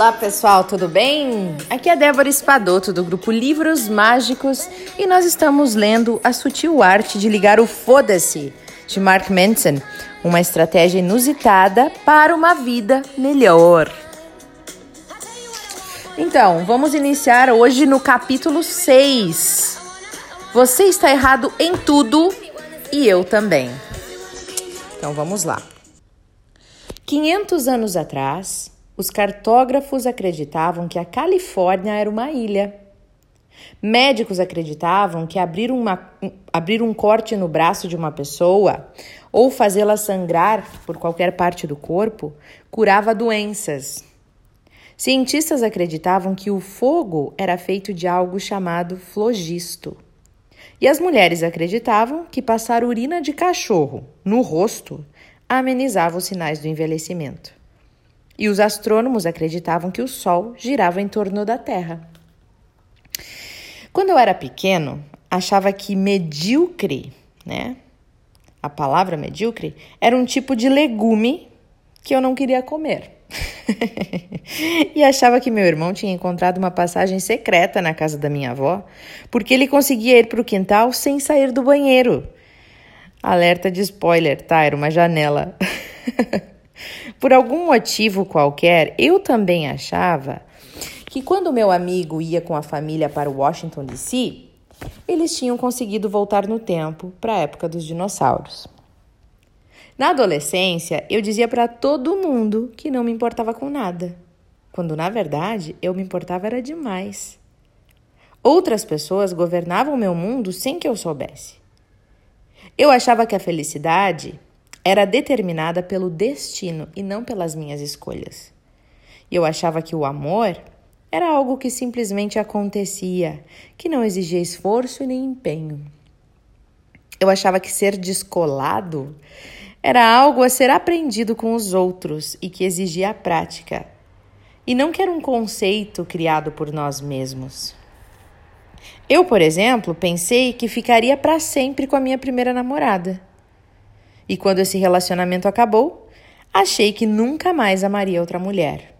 Olá pessoal, tudo bem? Aqui é Débora Espadoto do grupo Livros Mágicos e nós estamos lendo A Sutil Arte de Ligar o Foda-se de Mark Manson, uma estratégia inusitada para uma vida melhor. Então, vamos iniciar hoje no capítulo 6. Você está errado em tudo e eu também. Então vamos lá. 500 anos atrás, os cartógrafos acreditavam que a Califórnia era uma ilha. Médicos acreditavam que abrir, uma, abrir um corte no braço de uma pessoa ou fazê-la sangrar por qualquer parte do corpo curava doenças. Cientistas acreditavam que o fogo era feito de algo chamado flogisto. E as mulheres acreditavam que passar urina de cachorro no rosto amenizava os sinais do envelhecimento. E os astrônomos acreditavam que o Sol girava em torno da Terra. Quando eu era pequeno, achava que medíocre, né? A palavra medíocre era um tipo de legume que eu não queria comer. e achava que meu irmão tinha encontrado uma passagem secreta na casa da minha avó, porque ele conseguia ir para o quintal sem sair do banheiro. Alerta de spoiler, tá? Era uma janela. Por algum motivo qualquer, eu também achava que quando meu amigo ia com a família para Washington DC, eles tinham conseguido voltar no tempo para a época dos dinossauros. Na adolescência, eu dizia para todo mundo que não me importava com nada, quando na verdade eu me importava era demais. Outras pessoas governavam meu mundo sem que eu soubesse. Eu achava que a felicidade era determinada pelo destino e não pelas minhas escolhas. Eu achava que o amor era algo que simplesmente acontecia, que não exigia esforço e nem empenho. Eu achava que ser descolado era algo a ser aprendido com os outros e que exigia a prática, e não que era um conceito criado por nós mesmos. Eu, por exemplo, pensei que ficaria para sempre com a minha primeira namorada. E quando esse relacionamento acabou, achei que nunca mais amaria outra mulher.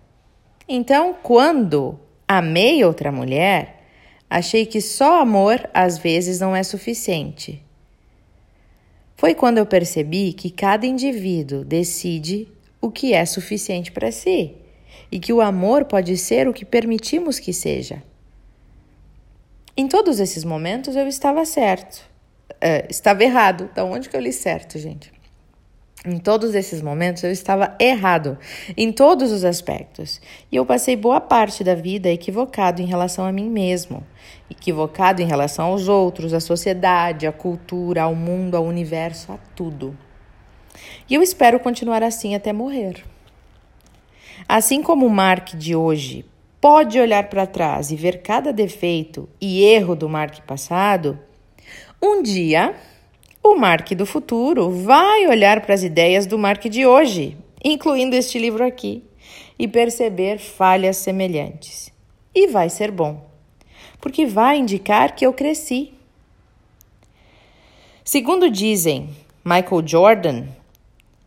Então, quando amei outra mulher, achei que só amor às vezes não é suficiente foi quando eu percebi que cada indivíduo decide o que é suficiente para si e que o amor pode ser o que permitimos que seja. Em todos esses momentos eu estava certo, uh, estava errado. Então, onde que eu li certo, gente? Em todos esses momentos eu estava errado, em todos os aspectos, e eu passei boa parte da vida equivocado em relação a mim mesmo, equivocado em relação aos outros, à sociedade, à cultura, ao mundo, ao universo, a tudo. E eu espero continuar assim até morrer. Assim como o Mark de hoje pode olhar para trás e ver cada defeito e erro do Mark passado, um dia o Mark do futuro vai olhar para as ideias do Mark de hoje, incluindo este livro aqui, e perceber falhas semelhantes. E vai ser bom, porque vai indicar que eu cresci. Segundo dizem Michael Jordan,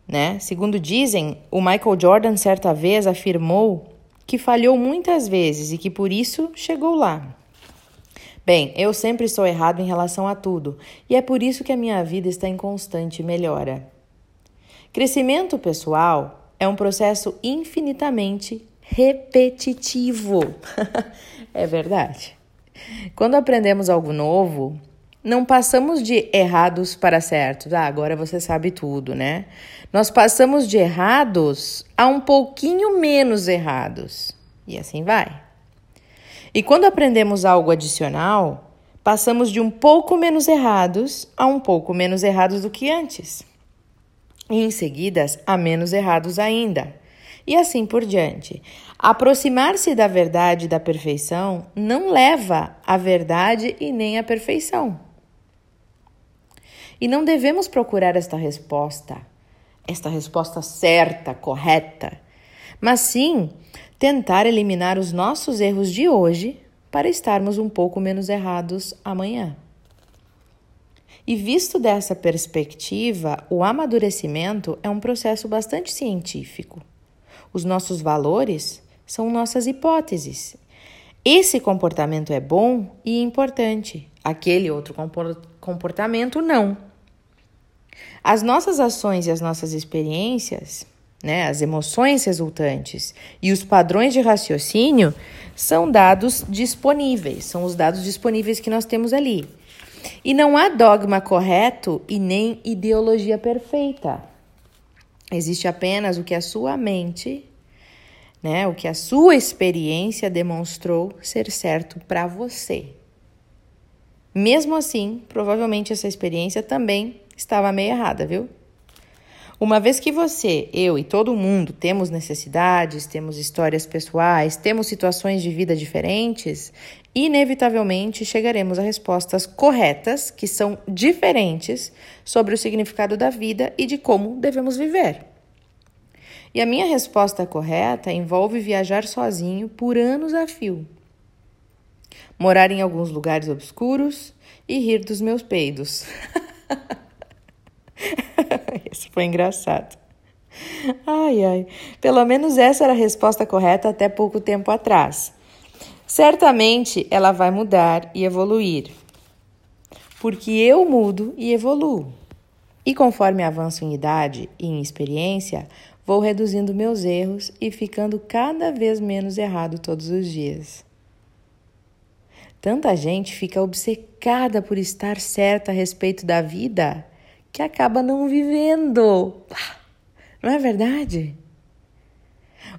né? Segundo dizem, o Michael Jordan certa vez afirmou que falhou muitas vezes e que por isso chegou lá. Bem, eu sempre estou errado em relação a tudo, e é por isso que a minha vida está em constante melhora. Crescimento pessoal é um processo infinitamente repetitivo. é verdade. Quando aprendemos algo novo, não passamos de errados para certos. Ah, agora você sabe tudo, né? Nós passamos de errados a um pouquinho menos errados. E assim vai. E quando aprendemos algo adicional, passamos de um pouco menos errados a um pouco menos errados do que antes. E em seguida, a menos errados ainda. E assim por diante. Aproximar-se da verdade e da perfeição não leva à verdade e nem à perfeição. E não devemos procurar esta resposta, esta resposta certa, correta, mas sim tentar eliminar os nossos erros de hoje para estarmos um pouco menos errados amanhã. E visto dessa perspectiva, o amadurecimento é um processo bastante científico. Os nossos valores são nossas hipóteses. Esse comportamento é bom e importante, aquele outro comportamento não. As nossas ações e as nossas experiências, né, as emoções resultantes e os padrões de raciocínio são dados disponíveis, são os dados disponíveis que nós temos ali. E não há dogma correto e nem ideologia perfeita. Existe apenas o que a sua mente, né, o que a sua experiência demonstrou ser certo para você. Mesmo assim, provavelmente essa experiência também estava meio errada, viu? Uma vez que você, eu e todo mundo temos necessidades, temos histórias pessoais, temos situações de vida diferentes, inevitavelmente chegaremos a respostas corretas, que são diferentes, sobre o significado da vida e de como devemos viver. E a minha resposta correta envolve viajar sozinho por anos a fio, morar em alguns lugares obscuros e rir dos meus peidos. Esse foi engraçado. Ai, ai. Pelo menos essa era a resposta correta até pouco tempo atrás. Certamente ela vai mudar e evoluir. Porque eu mudo e evoluo. E conforme avanço em idade e em experiência, vou reduzindo meus erros e ficando cada vez menos errado todos os dias. Tanta gente fica obcecada por estar certa a respeito da vida que acaba não vivendo. Não é verdade?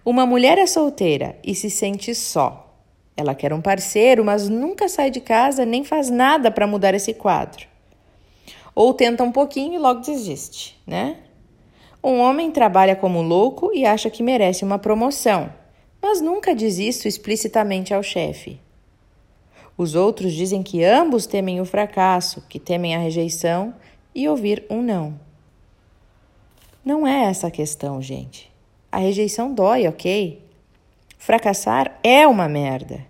Uma mulher é solteira e se sente só. Ela quer um parceiro, mas nunca sai de casa nem faz nada para mudar esse quadro. Ou tenta um pouquinho e logo desiste, né? Um homem trabalha como louco e acha que merece uma promoção, mas nunca diz isso explicitamente ao chefe. Os outros dizem que ambos temem o fracasso, que temem a rejeição e ouvir um não. Não é essa a questão, gente. A rejeição dói, ok? Fracassar é uma merda.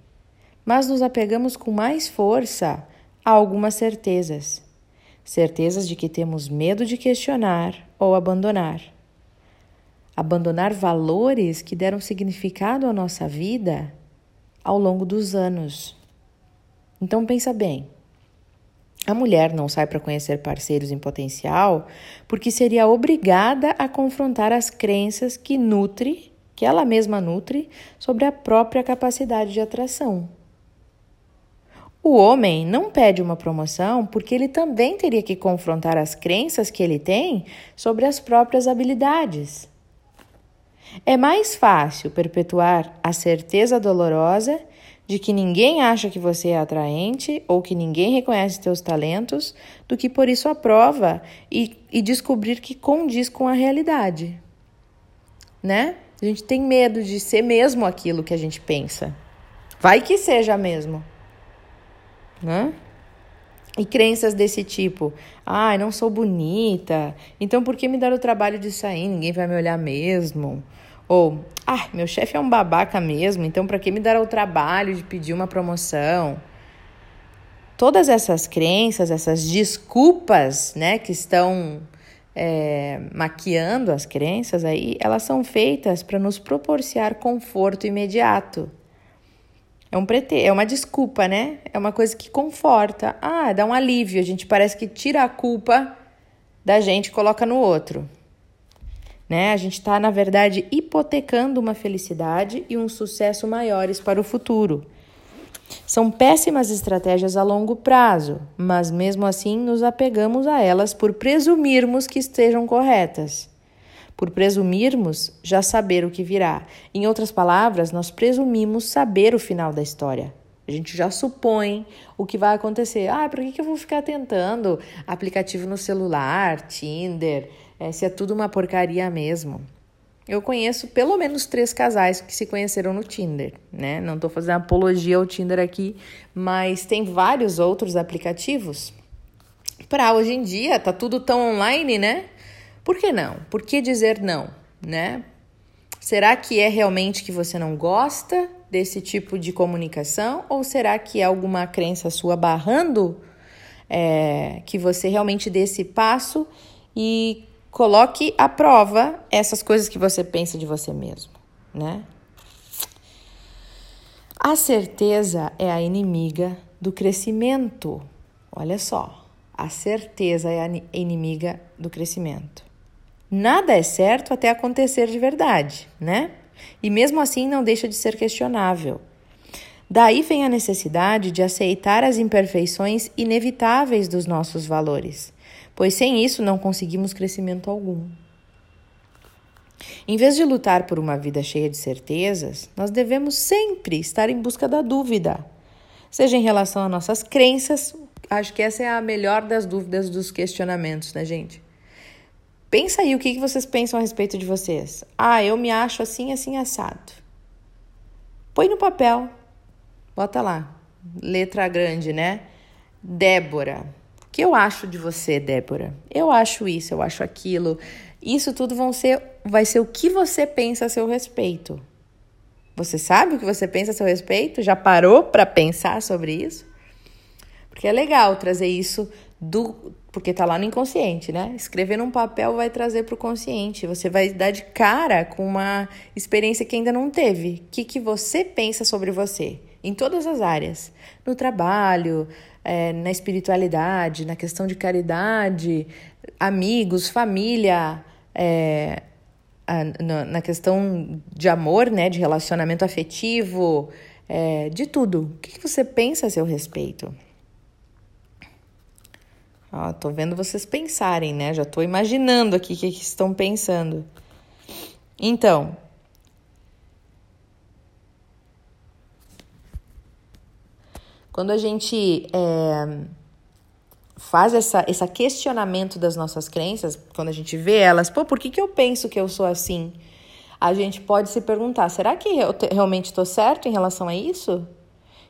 Mas nos apegamos com mais força a algumas certezas. Certezas de que temos medo de questionar ou abandonar. Abandonar valores que deram significado à nossa vida ao longo dos anos. Então pensa bem. A mulher não sai para conhecer parceiros em potencial porque seria obrigada a confrontar as crenças que nutre, que ela mesma nutre, sobre a própria capacidade de atração. O homem não pede uma promoção porque ele também teria que confrontar as crenças que ele tem sobre as próprias habilidades. É mais fácil perpetuar a certeza dolorosa de que ninguém acha que você é atraente ou que ninguém reconhece teus talentos, do que por isso aprova e, e descobrir que condiz com a realidade. Né? A gente tem medo de ser mesmo aquilo que a gente pensa. Vai que seja mesmo. Né? E crenças desse tipo, ai, ah, não sou bonita, então por que me dar o trabalho de sair? Ninguém vai me olhar mesmo. Ou, ah, meu chefe é um babaca mesmo, então para que me dar o trabalho de pedir uma promoção? Todas essas crenças, essas desculpas, né, que estão é, maquiando as crenças aí, elas são feitas para nos proporcionar conforto imediato. É um prete... é uma desculpa, né? É uma coisa que conforta. Ah, dá um alívio. A gente parece que tira a culpa da gente e coloca no outro. Né? A gente está, na verdade, hipotecando uma felicidade e um sucesso maiores para o futuro. São péssimas estratégias a longo prazo, mas mesmo assim nos apegamos a elas por presumirmos que estejam corretas. Por presumirmos já saber o que virá. Em outras palavras, nós presumimos saber o final da história. A gente já supõe o que vai acontecer. Ah, por que eu vou ficar tentando aplicativo no celular, Tinder, é, se é tudo uma porcaria mesmo. Eu conheço pelo menos três casais que se conheceram no Tinder, né? Não estou fazendo apologia ao Tinder aqui, mas tem vários outros aplicativos. Para hoje em dia, tá tudo tão online, né? Por que não? Por que dizer não, né? Será que é realmente que você não gosta desse tipo de comunicação ou será que é alguma crença sua barrando é, que você realmente dê esse passo e Coloque à prova essas coisas que você pensa de você mesmo, né? A certeza é a inimiga do crescimento. Olha só, a certeza é a inimiga do crescimento. Nada é certo até acontecer de verdade, né? E mesmo assim não deixa de ser questionável. Daí vem a necessidade de aceitar as imperfeições inevitáveis dos nossos valores, pois sem isso não conseguimos crescimento algum. Em vez de lutar por uma vida cheia de certezas, nós devemos sempre estar em busca da dúvida, seja em relação a nossas crenças, acho que essa é a melhor das dúvidas dos questionamentos, né, gente? Pensa aí o que vocês pensam a respeito de vocês. Ah, eu me acho assim, assim, assado. Põe no papel, bota lá, letra grande, né? Débora. O que eu acho de você, Débora? Eu acho isso, eu acho aquilo. Isso tudo vão ser, vai ser o que você pensa a seu respeito. Você sabe o que você pensa a seu respeito? Já parou para pensar sobre isso? Porque é legal trazer isso do. Porque tá lá no inconsciente, né? Escrever num papel vai trazer para o consciente. Você vai dar de cara com uma experiência que ainda não teve. O que, que você pensa sobre você? Em todas as áreas. No trabalho, é, na espiritualidade, na questão de caridade, amigos, família é, a, na, na, questão de amor, né, de relacionamento afetivo, é, de tudo. O que, que você pensa a seu respeito? Ó, tô vendo vocês pensarem, né? Já tô imaginando aqui o que, que estão pensando. Então, quando a gente é, faz essa, esse questionamento das nossas crenças, quando a gente vê elas, pô, por que, que eu penso que eu sou assim? A gente pode se perguntar: será que eu realmente estou certo em relação a isso?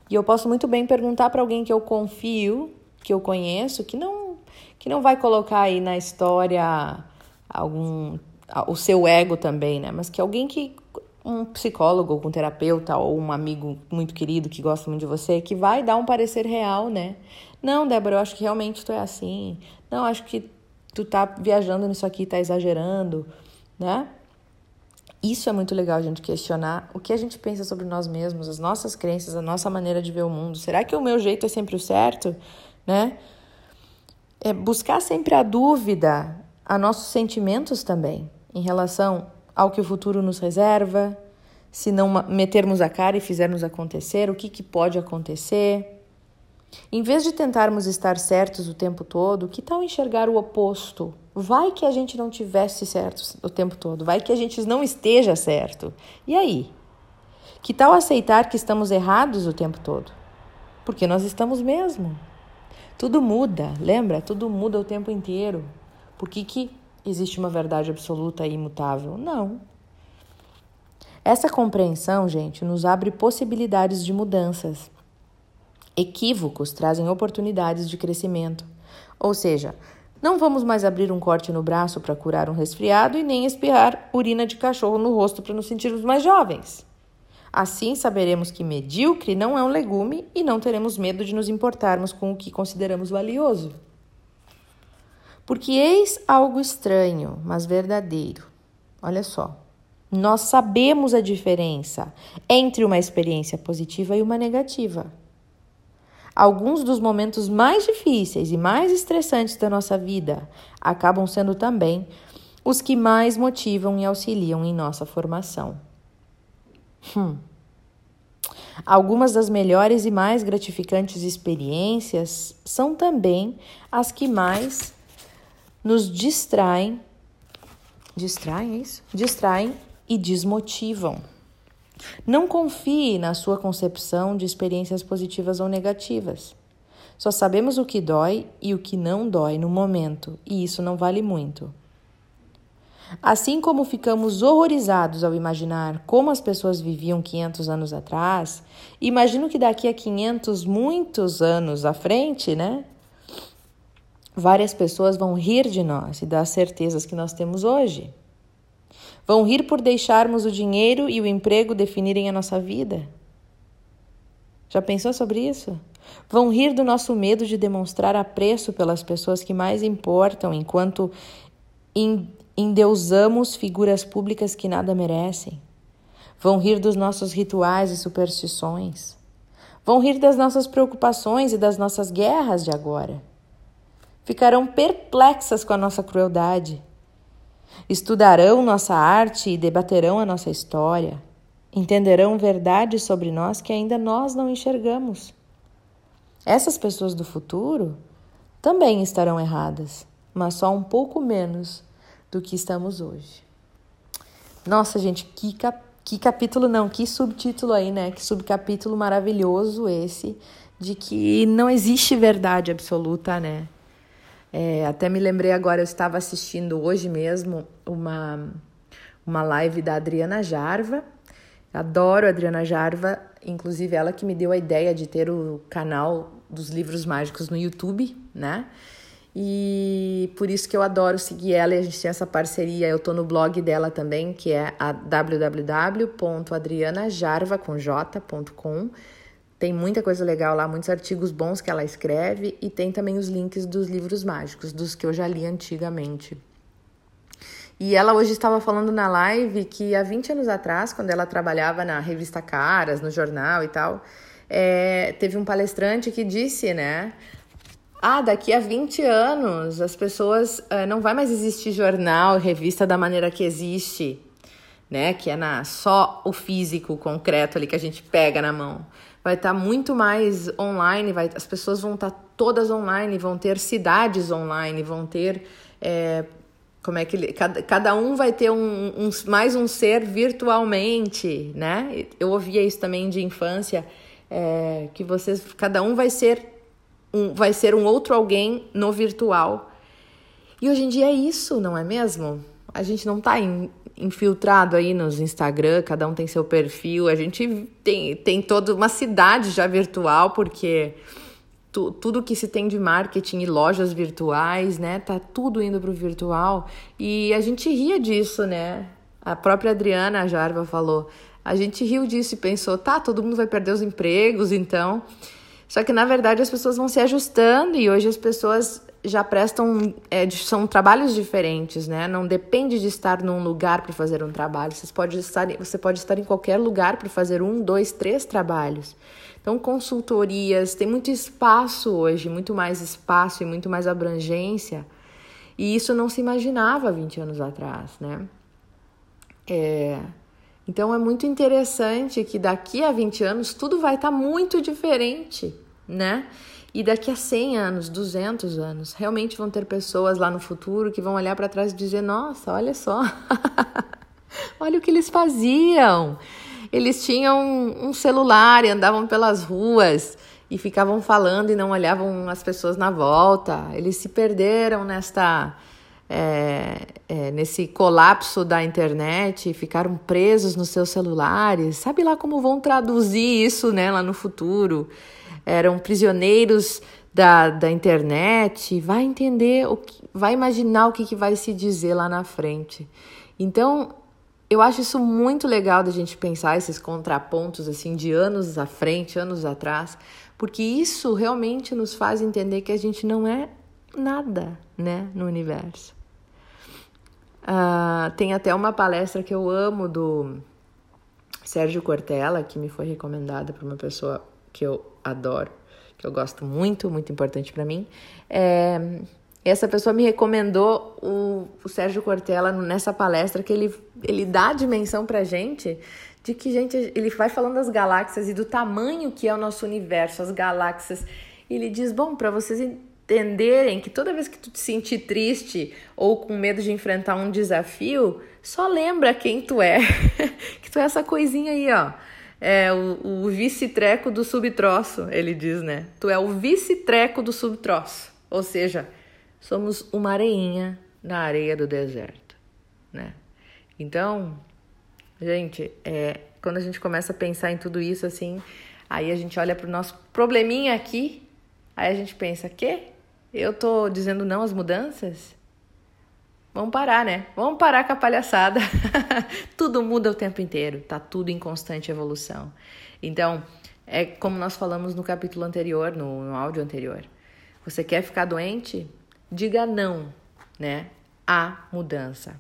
E eu posso muito bem perguntar para alguém que eu confio, que eu conheço, que não, que não vai colocar aí na história algum o seu ego também, né? Mas que alguém que um psicólogo, um terapeuta ou um amigo muito querido que gosta muito de você, que vai dar um parecer real, né? Não, Débora, eu acho que realmente tu é assim. Não, acho que tu tá viajando nisso aqui, tá exagerando, né? Isso é muito legal a gente questionar o que a gente pensa sobre nós mesmos, as nossas crenças, a nossa maneira de ver o mundo. Será que o meu jeito é sempre o certo, né? É buscar sempre a dúvida a nossos sentimentos também, em relação ao que o futuro nos reserva, se não metermos a cara e fizermos acontecer, o que, que pode acontecer. Em vez de tentarmos estar certos o tempo todo, que tal enxergar o oposto? Vai que a gente não tivesse certo o tempo todo, vai que a gente não esteja certo. E aí? Que tal aceitar que estamos errados o tempo todo? Porque nós estamos mesmo. Tudo muda, lembra? Tudo muda o tempo inteiro. Por que, que existe uma verdade absoluta e imutável? Não. Essa compreensão, gente, nos abre possibilidades de mudanças. Equívocos trazem oportunidades de crescimento. Ou seja, não vamos mais abrir um corte no braço para curar um resfriado e nem espirrar urina de cachorro no rosto para nos sentirmos mais jovens. Assim saberemos que medíocre não é um legume e não teremos medo de nos importarmos com o que consideramos valioso. Porque eis algo estranho, mas verdadeiro. Olha só. Nós sabemos a diferença entre uma experiência positiva e uma negativa. Alguns dos momentos mais difíceis e mais estressantes da nossa vida acabam sendo também os que mais motivam e auxiliam em nossa formação. Hum. Algumas das melhores e mais gratificantes experiências são também as que mais nos distraem. Distraem, é isso? Distraem e desmotivam. Não confie na sua concepção de experiências positivas ou negativas. Só sabemos o que dói e o que não dói no momento, e isso não vale muito. Assim como ficamos horrorizados ao imaginar como as pessoas viviam 500 anos atrás, imagino que daqui a 500, muitos anos à frente, né? Várias pessoas vão rir de nós e das certezas que nós temos hoje. Vão rir por deixarmos o dinheiro e o emprego definirem a nossa vida? Já pensou sobre isso? Vão rir do nosso medo de demonstrar apreço pelas pessoas que mais importam enquanto endeusamos figuras públicas que nada merecem? Vão rir dos nossos rituais e superstições. Vão rir das nossas preocupações e das nossas guerras de agora. Ficarão perplexas com a nossa crueldade. Estudarão nossa arte e debaterão a nossa história. Entenderão verdades sobre nós que ainda nós não enxergamos. Essas pessoas do futuro também estarão erradas, mas só um pouco menos do que estamos hoje. Nossa, gente, que, cap que capítulo não, que subtítulo aí, né? Que subcapítulo maravilhoso esse de que não existe verdade absoluta, né? É, até me lembrei agora, eu estava assistindo hoje mesmo uma, uma live da Adriana Jarva. Adoro a Adriana Jarva, inclusive ela que me deu a ideia de ter o canal dos livros mágicos no YouTube, né? E por isso que eu adoro seguir ela e a gente tem essa parceria. Eu tô no blog dela também, que é a www.adrianajarva.com. Tem muita coisa legal lá, muitos artigos bons que ela escreve e tem também os links dos livros mágicos, dos que eu já li antigamente. E ela hoje estava falando na live que há 20 anos atrás, quando ela trabalhava na revista Caras, no jornal e tal, é, teve um palestrante que disse, né? Ah, daqui a 20 anos as pessoas uh, não vai mais existir jornal, revista da maneira que existe, né? Que é na só o físico, concreto ali que a gente pega na mão. Vai estar tá muito mais online, vai, as pessoas vão estar tá todas online, vão ter cidades online, vão ter é, como é que cada, cada um vai ter um, um, mais um ser virtualmente, né? Eu ouvia isso também de infância, é, que vocês, cada um vai ser um, vai ser um outro alguém no virtual. E hoje em dia é isso, não é mesmo? A gente não está infiltrado aí nos Instagram, cada um tem seu perfil, a gente tem, tem toda uma cidade já virtual, porque tu, tudo que se tem de marketing e lojas virtuais, né, tá tudo indo para o virtual. E a gente ria disso, né? A própria Adriana Jarva falou. A gente riu disso e pensou, tá, todo mundo vai perder os empregos, então. Só que na verdade as pessoas vão se ajustando e hoje as pessoas já prestam é, são trabalhos diferentes, né? Não depende de estar num lugar para fazer um trabalho. Você pode estar, você pode estar em qualquer lugar para fazer um, dois, três trabalhos. Então, consultorias, tem muito espaço hoje, muito mais espaço e muito mais abrangência. E isso não se imaginava 20 anos atrás, né? É, então é muito interessante que daqui a 20 anos tudo vai estar tá muito diferente, né? E daqui a 100 anos, 200 anos, realmente vão ter pessoas lá no futuro que vão olhar para trás e dizer: Nossa, olha só, olha o que eles faziam. Eles tinham um celular e andavam pelas ruas e ficavam falando e não olhavam as pessoas na volta. Eles se perderam nesta é, é, nesse colapso da internet, ficaram presos nos seus celulares. Sabe lá como vão traduzir isso né, lá no futuro? Eram prisioneiros da, da internet. Vai entender, o que, vai imaginar o que, que vai se dizer lá na frente. Então, eu acho isso muito legal da gente pensar esses contrapontos assim de anos à frente, anos atrás, porque isso realmente nos faz entender que a gente não é nada, né, no universo. Uh, tem até uma palestra que eu amo do Sérgio Cortella, que me foi recomendada por uma pessoa que eu adoro, que eu gosto muito, muito importante para mim. É, essa pessoa me recomendou o, o Sérgio Cortella nessa palestra que ele, ele dá a dimensão pra gente de que, gente, ele vai falando das galáxias e do tamanho que é o nosso universo, as galáxias. Ele diz, bom, para vocês entenderem que toda vez que tu te sentir triste ou com medo de enfrentar um desafio, só lembra quem tu é. que tu é essa coisinha aí, ó. É o, o vice-treco do subtroço, ele diz, né? Tu é o vice-treco do subtroço. Ou seja, somos uma areinha na areia do deserto, né? Então, gente, é, quando a gente começa a pensar em tudo isso assim, aí a gente olha para o nosso probleminha aqui, aí a gente pensa, que eu tô dizendo não às mudanças? Vamos parar, né? Vamos parar com a palhaçada. tudo muda o tempo inteiro, tá tudo em constante evolução. Então, é como nós falamos no capítulo anterior, no, no áudio anterior. Você quer ficar doente? Diga não, né? A mudança.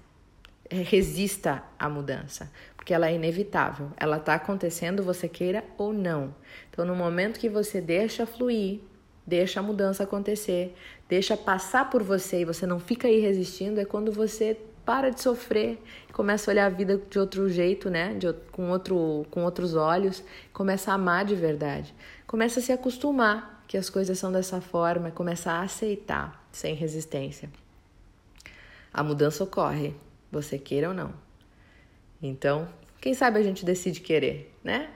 resista à mudança, porque ela é inevitável. Ela está acontecendo, você queira ou não. Então, no momento que você deixa fluir, deixa a mudança acontecer, deixa passar por você e você não fica aí resistindo, é quando você para de sofrer, começa a olhar a vida de outro jeito, né? De, com, outro, com outros olhos, começa a amar de verdade, começa a se acostumar que as coisas são dessa forma, começa a aceitar sem resistência. A mudança ocorre, você queira ou não. Então, quem sabe a gente decide querer, né?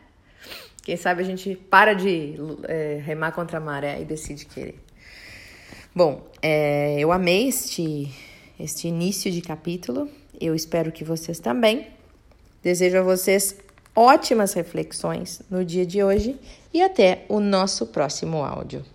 Quem sabe a gente para de é, remar contra a maré e decide querer. Bom, é, eu amei este, este início de capítulo. Eu espero que vocês também. Desejo a vocês ótimas reflexões no dia de hoje e até o nosso próximo áudio.